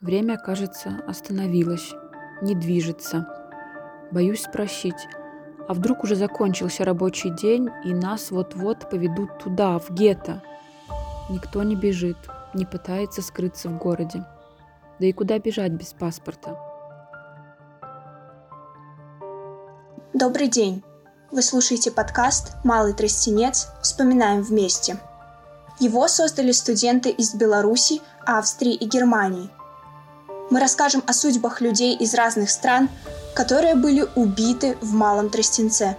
Время, кажется, остановилось, не движется. Боюсь спросить, а вдруг уже закончился рабочий день, и нас вот-вот поведут туда, в гетто? Никто не бежит, не пытается скрыться в городе. Да и куда бежать без паспорта? Добрый день! Вы слушаете подкаст «Малый тростенец. Вспоминаем вместе». Его создали студенты из Беларуси, Австрии и Германии – мы расскажем о судьбах людей из разных стран, которые были убиты в Малом Тростенце.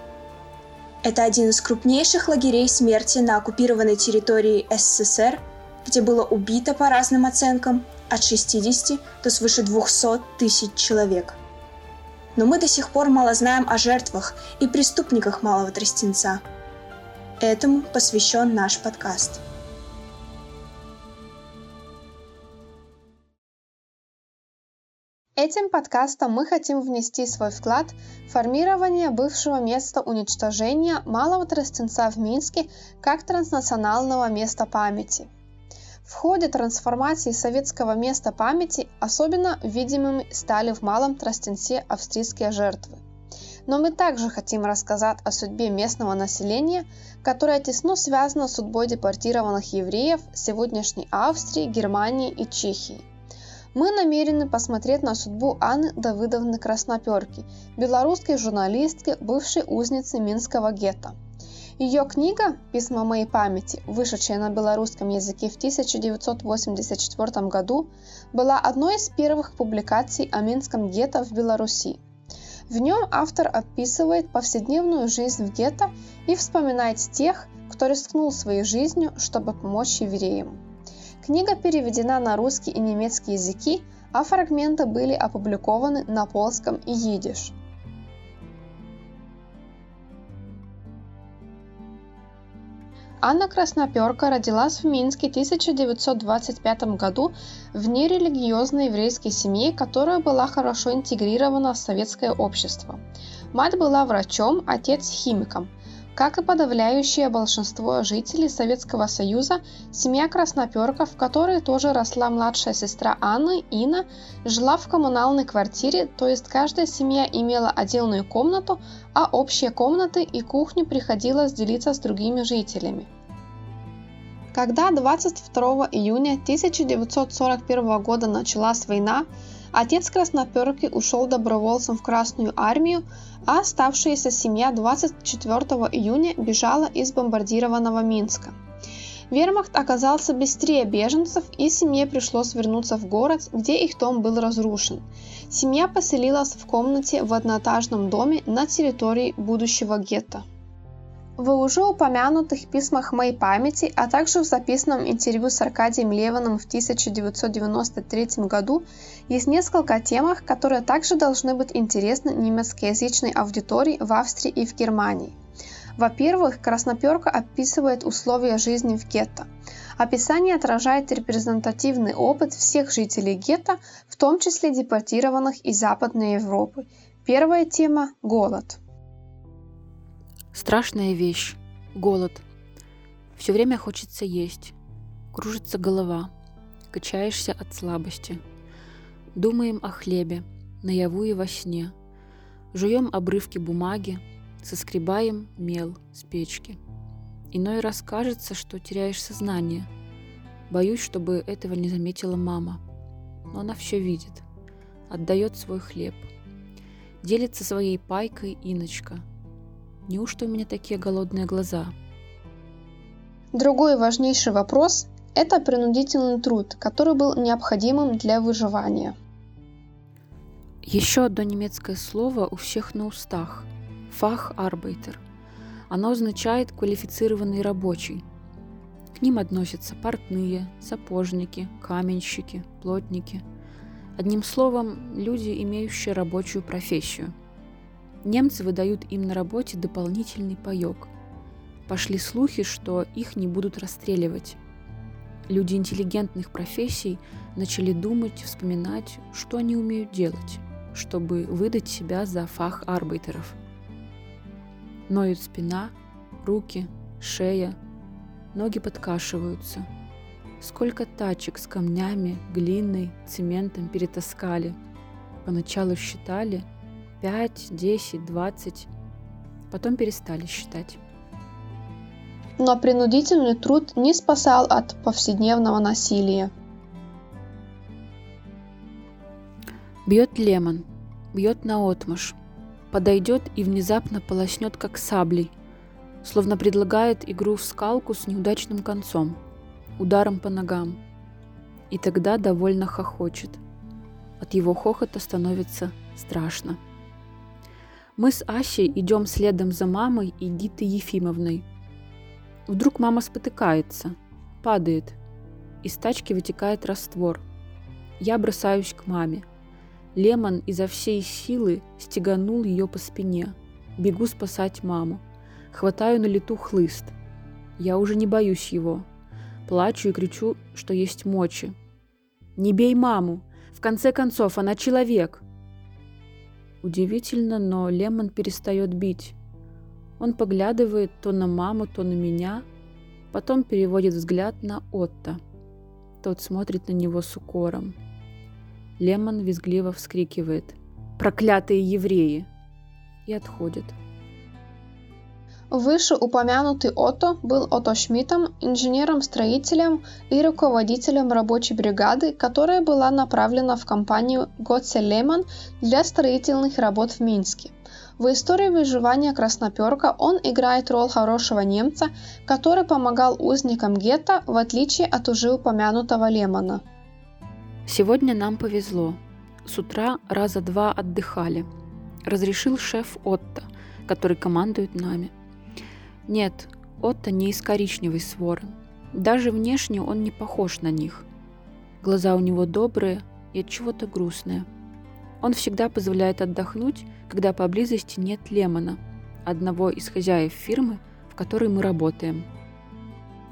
Это один из крупнейших лагерей смерти на оккупированной территории СССР, где было убито по разным оценкам от 60 до свыше 200 тысяч человек. Но мы до сих пор мало знаем о жертвах и преступниках Малого Тростенца. Этому посвящен наш подкаст – Этим подкастом мы хотим внести свой вклад в формирование бывшего места уничтожения Малого Тростенца в Минске как транснационального места памяти. В ходе трансформации советского места памяти особенно видимыми стали в Малом Тростенце австрийские жертвы. Но мы также хотим рассказать о судьбе местного населения, которое тесно связано с судьбой депортированных евреев сегодняшней Австрии, Германии и Чехии мы намерены посмотреть на судьбу Анны Давыдовны Красноперки, белорусской журналистки, бывшей узницы Минского гетто. Ее книга «Письма моей памяти», вышедшая на белорусском языке в 1984 году, была одной из первых публикаций о Минском гетто в Беларуси. В нем автор описывает повседневную жизнь в гетто и вспоминает тех, кто рискнул своей жизнью, чтобы помочь евреям. Книга переведена на русский и немецкий языки, а фрагменты были опубликованы на польском и идиш. Анна Красноперка родилась в Минске в 1925 году в нерелигиозной еврейской семье, которая была хорошо интегрирована в советское общество. Мать была врачом, отец химиком – как и подавляющее большинство жителей Советского Союза, семья Красноперков, в которой тоже росла младшая сестра Анны, Ина, жила в коммунальной квартире, то есть каждая семья имела отдельную комнату, а общие комнаты и кухню приходилось делиться с другими жителями. Когда 22 июня 1941 года началась война, отец Красноперки ушел добровольцем в Красную армию, а оставшаяся семья 24 июня бежала из бомбардированного Минска. Вермахт оказался быстрее беженцев, и семье пришлось вернуться в город, где их дом был разрушен. Семья поселилась в комнате в одноэтажном доме на территории будущего гетто. В уже упомянутых письмах моей памяти, а также в записанном интервью с Аркадием Леваном в 1993 году есть несколько темах, которые также должны быть интересны немецкоязычной аудитории в Австрии и в Германии. Во-первых, Красноперка описывает условия жизни в гетто. Описание отражает репрезентативный опыт всех жителей гетто, в том числе депортированных из Западной Европы. Первая тема – голод. Страшная вещь. Голод. Все время хочется есть. Кружится голова. Качаешься от слабости. Думаем о хлебе, наяву и во сне. Жуем обрывки бумаги, соскребаем мел с печки. Иной раз кажется, что теряешь сознание. Боюсь, чтобы этого не заметила мама. Но она все видит. Отдает свой хлеб. Делится своей пайкой Иночка – Неужто у меня такие голодные глаза? Другой важнейший вопрос – это принудительный труд, который был необходимым для выживания. Еще одно немецкое слово у всех на устах – фахарбейтер. Оно означает квалифицированный рабочий. К ним относятся портные, сапожники, каменщики, плотники. Одним словом, люди, имеющие рабочую профессию – Немцы выдают им на работе дополнительный паёк. Пошли слухи, что их не будут расстреливать. Люди интеллигентных профессий начали думать, вспоминать, что они умеют делать, чтобы выдать себя за фах арбайтеров. Ноют спина, руки, шея, ноги подкашиваются. Сколько тачек с камнями, глиной, цементом перетаскали. Поначалу считали 5, 10, 20, потом перестали считать. Но принудительный труд не спасал от повседневного насилия. Бьет лемон, бьет на отмаш, подойдет и внезапно полоснет как саблей, словно предлагает игру в скалку с неудачным концом, ударом по ногам. И тогда довольно хохочет. От его хохота становится страшно. Мы с Асей идем следом за мамой и Дитой Ефимовной. Вдруг мама спотыкается, падает. Из тачки вытекает раствор. Я бросаюсь к маме. Лемон изо всей силы стеганул ее по спине. Бегу спасать маму. Хватаю на лету хлыст. Я уже не боюсь его. Плачу и кричу, что есть мочи. «Не бей маму! В конце концов, она человек!» Удивительно, но Лемон перестает бить. Он поглядывает то на маму, то на меня, потом переводит взгляд на Отто. Тот смотрит на него с укором. Лемон визгливо вскрикивает «Проклятые евреи!» и отходит. Вышеупомянутый Отто был Отто Шмидтом, инженером-строителем и руководителем рабочей бригады, которая была направлена в компанию Готсе Лемон для строительных работ в Минске. В истории выживания Красноперка он играет роль хорошего немца, который помогал узникам гетто, в отличие от уже упомянутого Лемона. Сегодня нам повезло. С утра раза два отдыхали. Разрешил шеф Отто, который командует нами. Нет, Отто не из коричневой своры. Даже внешне он не похож на них. Глаза у него добрые и от чего-то грустные. Он всегда позволяет отдохнуть, когда поблизости нет Лемона, одного из хозяев фирмы, в которой мы работаем.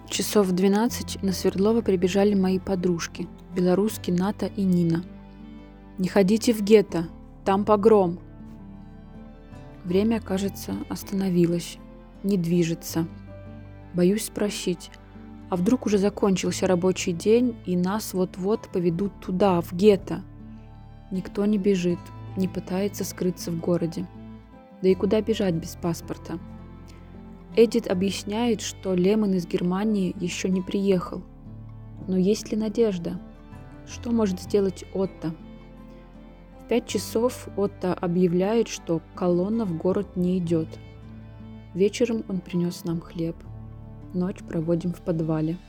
Часов в 12 на Свердлова прибежали мои подружки – белорусский Ната и Нина. «Не ходите в гетто, там погром!» Время, кажется, остановилось, не движется. Боюсь спросить, а вдруг уже закончился рабочий день и нас вот-вот поведут туда, в гетто? Никто не бежит, не пытается скрыться в городе. Да и куда бежать без паспорта? Эдит объясняет, что Лемон из Германии еще не приехал. Но есть ли надежда? Что может сделать Отто? В пять часов Отто объявляет, что колонна в город не идет. Вечером он принес нам хлеб. Ночь проводим в подвале.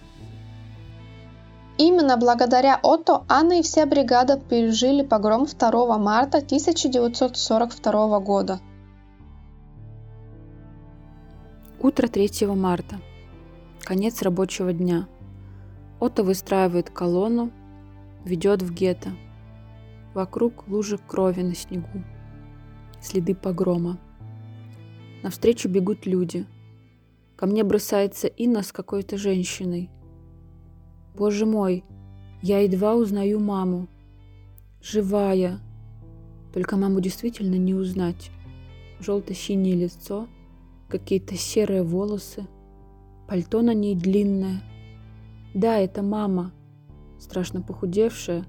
Именно благодаря Отто Анна и вся бригада пережили погром 2 марта 1942 года. Утро 3 марта. Конец рабочего дня. Отто выстраивает колонну, ведет в гетто. Вокруг лужи крови на снегу. Следы погрома. Навстречу бегут люди. Ко мне бросается Инна с какой-то женщиной. Боже мой, я едва узнаю маму. Живая. Только маму действительно не узнать. Желто-синее лицо, какие-то серые волосы, пальто на ней длинное. Да, это мама страшно похудевшая,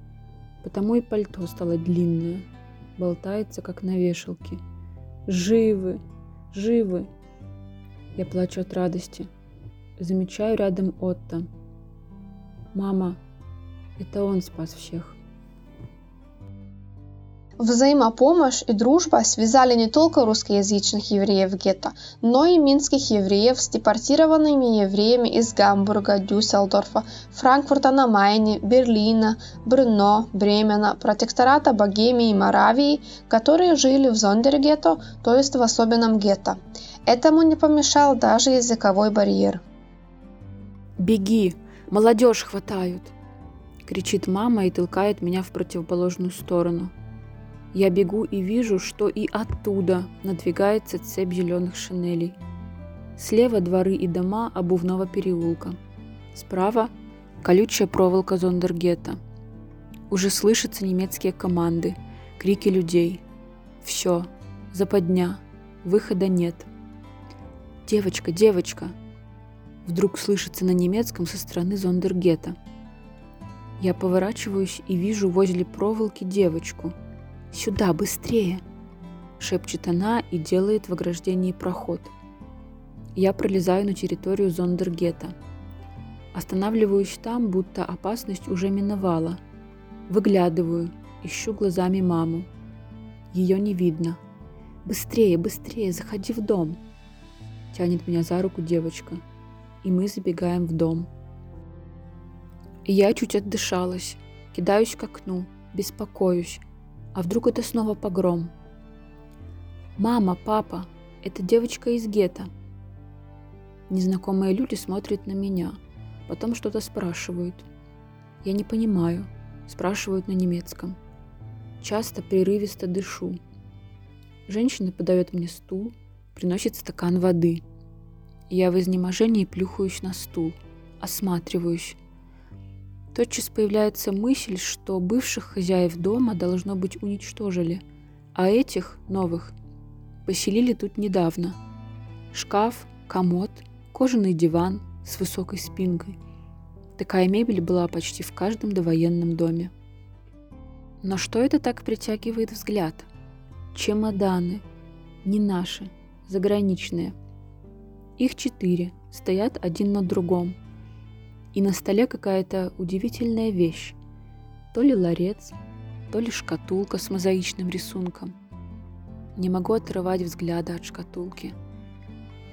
потому и пальто стало длинное, болтается, как на вешалке. Живы, живы. Я плачу от радости. Замечаю рядом Отто. Мама, это он спас всех. Взаимопомощь и дружба связали не только русскоязычных евреев гетто, но и минских евреев с депортированными евреями из Гамбурга, Дюссельдорфа, Франкфурта на Майне, Берлина, Брно, Бремена, протектората Богемии и Моравии, которые жили в зондергетто, то есть в особенном гетто. Этому не помешал даже языковой барьер. «Беги! Молодежь хватают!» — кричит мама и толкает меня в противоположную сторону — я бегу и вижу, что и оттуда надвигается цепь зеленых шинелей. Слева дворы и дома обувного переулка. Справа колючая проволока Зондергета. Уже слышатся немецкие команды, крики людей. Все, западня, выхода нет. «Девочка, девочка!» Вдруг слышится на немецком со стороны Зондергета. Я поворачиваюсь и вижу возле проволоки девочку. «Сюда, быстрее!» — шепчет она и делает в ограждении проход. Я пролезаю на территорию Зондергета. Останавливаюсь там, будто опасность уже миновала. Выглядываю, ищу глазами маму. Ее не видно. «Быстрее, быстрее, заходи в дом!» Тянет меня за руку девочка. И мы забегаем в дом. Я чуть отдышалась, кидаюсь к окну, беспокоюсь. А вдруг это снова погром? «Мама, папа, это девочка из гетто». Незнакомые люди смотрят на меня, потом что-то спрашивают. Я не понимаю, спрашивают на немецком. Часто прерывисто дышу. Женщина подает мне стул, приносит стакан воды. Я в изнеможении плюхаюсь на стул, осматриваюсь. Тотчас появляется мысль, что бывших хозяев дома должно быть уничтожили, а этих, новых, поселили тут недавно. Шкаф, комод, кожаный диван с высокой спинкой. Такая мебель была почти в каждом довоенном доме. Но что это так притягивает взгляд? Чемоданы. Не наши, заграничные. Их четыре, стоят один на другом – и на столе какая-то удивительная вещь. То ли ларец, то ли шкатулка с мозаичным рисунком. Не могу отрывать взгляда от шкатулки.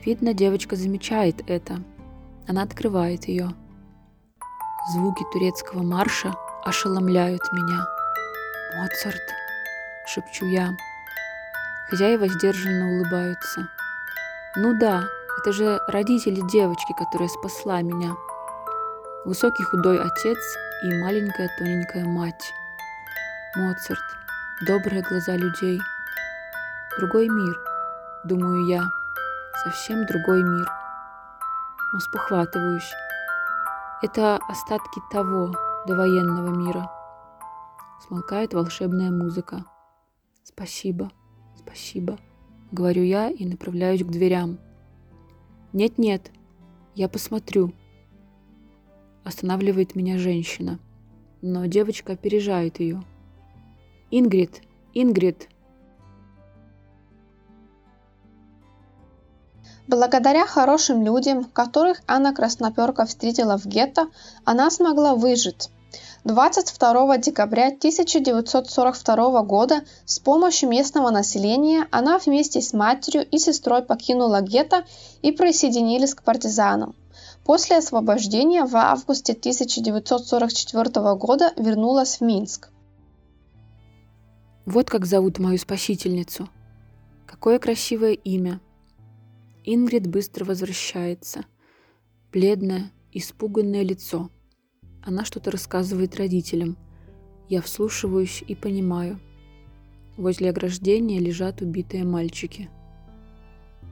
Видно, девочка замечает это. Она открывает ее. Звуки турецкого марша ошеломляют меня. «Моцарт!» — шепчу я. Хозяева сдержанно улыбаются. «Ну да, это же родители девочки, которая спасла меня», Высокий худой отец и маленькая тоненькая мать. Моцарт, добрые глаза людей. Другой мир, думаю я, совсем другой мир. Но спохватываюсь. Это остатки того довоенного мира. Смолкает волшебная музыка. Спасибо, спасибо, говорю я и направляюсь к дверям. Нет-нет, я посмотрю, Останавливает меня женщина. Но девочка опережает ее. «Ингрид! Ингрид!» Благодаря хорошим людям, которых Анна Красноперка встретила в гетто, она смогла выжить. 22 декабря 1942 года с помощью местного населения она вместе с матерью и сестрой покинула гетто и присоединились к партизанам. После освобождения в августе 1944 года вернулась в Минск. Вот как зовут мою спасительницу. Какое красивое имя. Ингрид быстро возвращается. Бледное, испуганное лицо. Она что-то рассказывает родителям. Я вслушиваюсь и понимаю. Возле ограждения лежат убитые мальчики.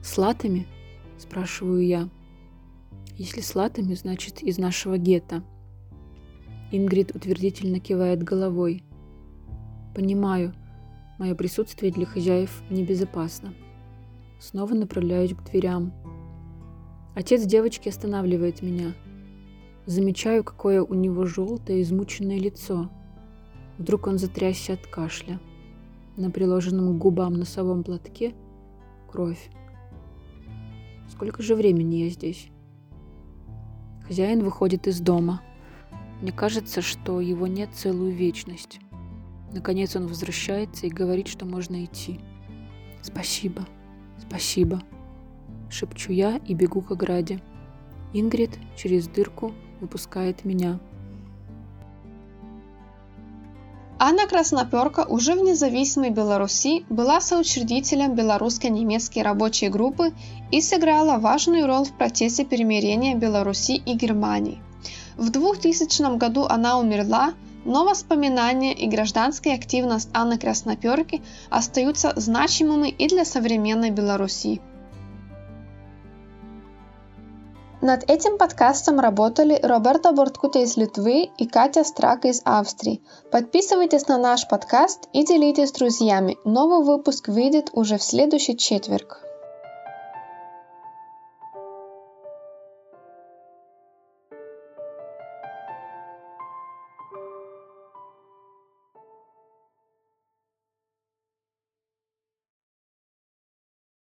«С латами?» – спрашиваю я. Если с латами, значит из нашего гетто. Ингрид утвердительно кивает головой. Понимаю, мое присутствие для хозяев небезопасно. Снова направляюсь к дверям. Отец девочки останавливает меня. Замечаю, какое у него желтое, измученное лицо. Вдруг он затрясся от кашля. На приложенном к губам носовом платке кровь. Сколько же времени я здесь? Хозяин выходит из дома. Мне кажется, что его нет целую вечность. Наконец он возвращается и говорит, что можно идти. «Спасибо, спасибо», — шепчу я и бегу к ограде. Ингрид через дырку выпускает меня. Анна Красноперка уже в независимой Беларуси была соучредителем белорусско-немецкой рабочей группы и сыграла важную роль в процессе перемирения Беларуси и Германии. В 2000 году она умерла, но воспоминания и гражданская активность Анны Красноперки остаются значимыми и для современной Беларуси. Над этим подкастом работали Роберто Борткута из Литвы и Катя Страка из Австрии. Подписывайтесь на наш подкаст и делитесь с друзьями. Новый выпуск выйдет уже в следующий четверг.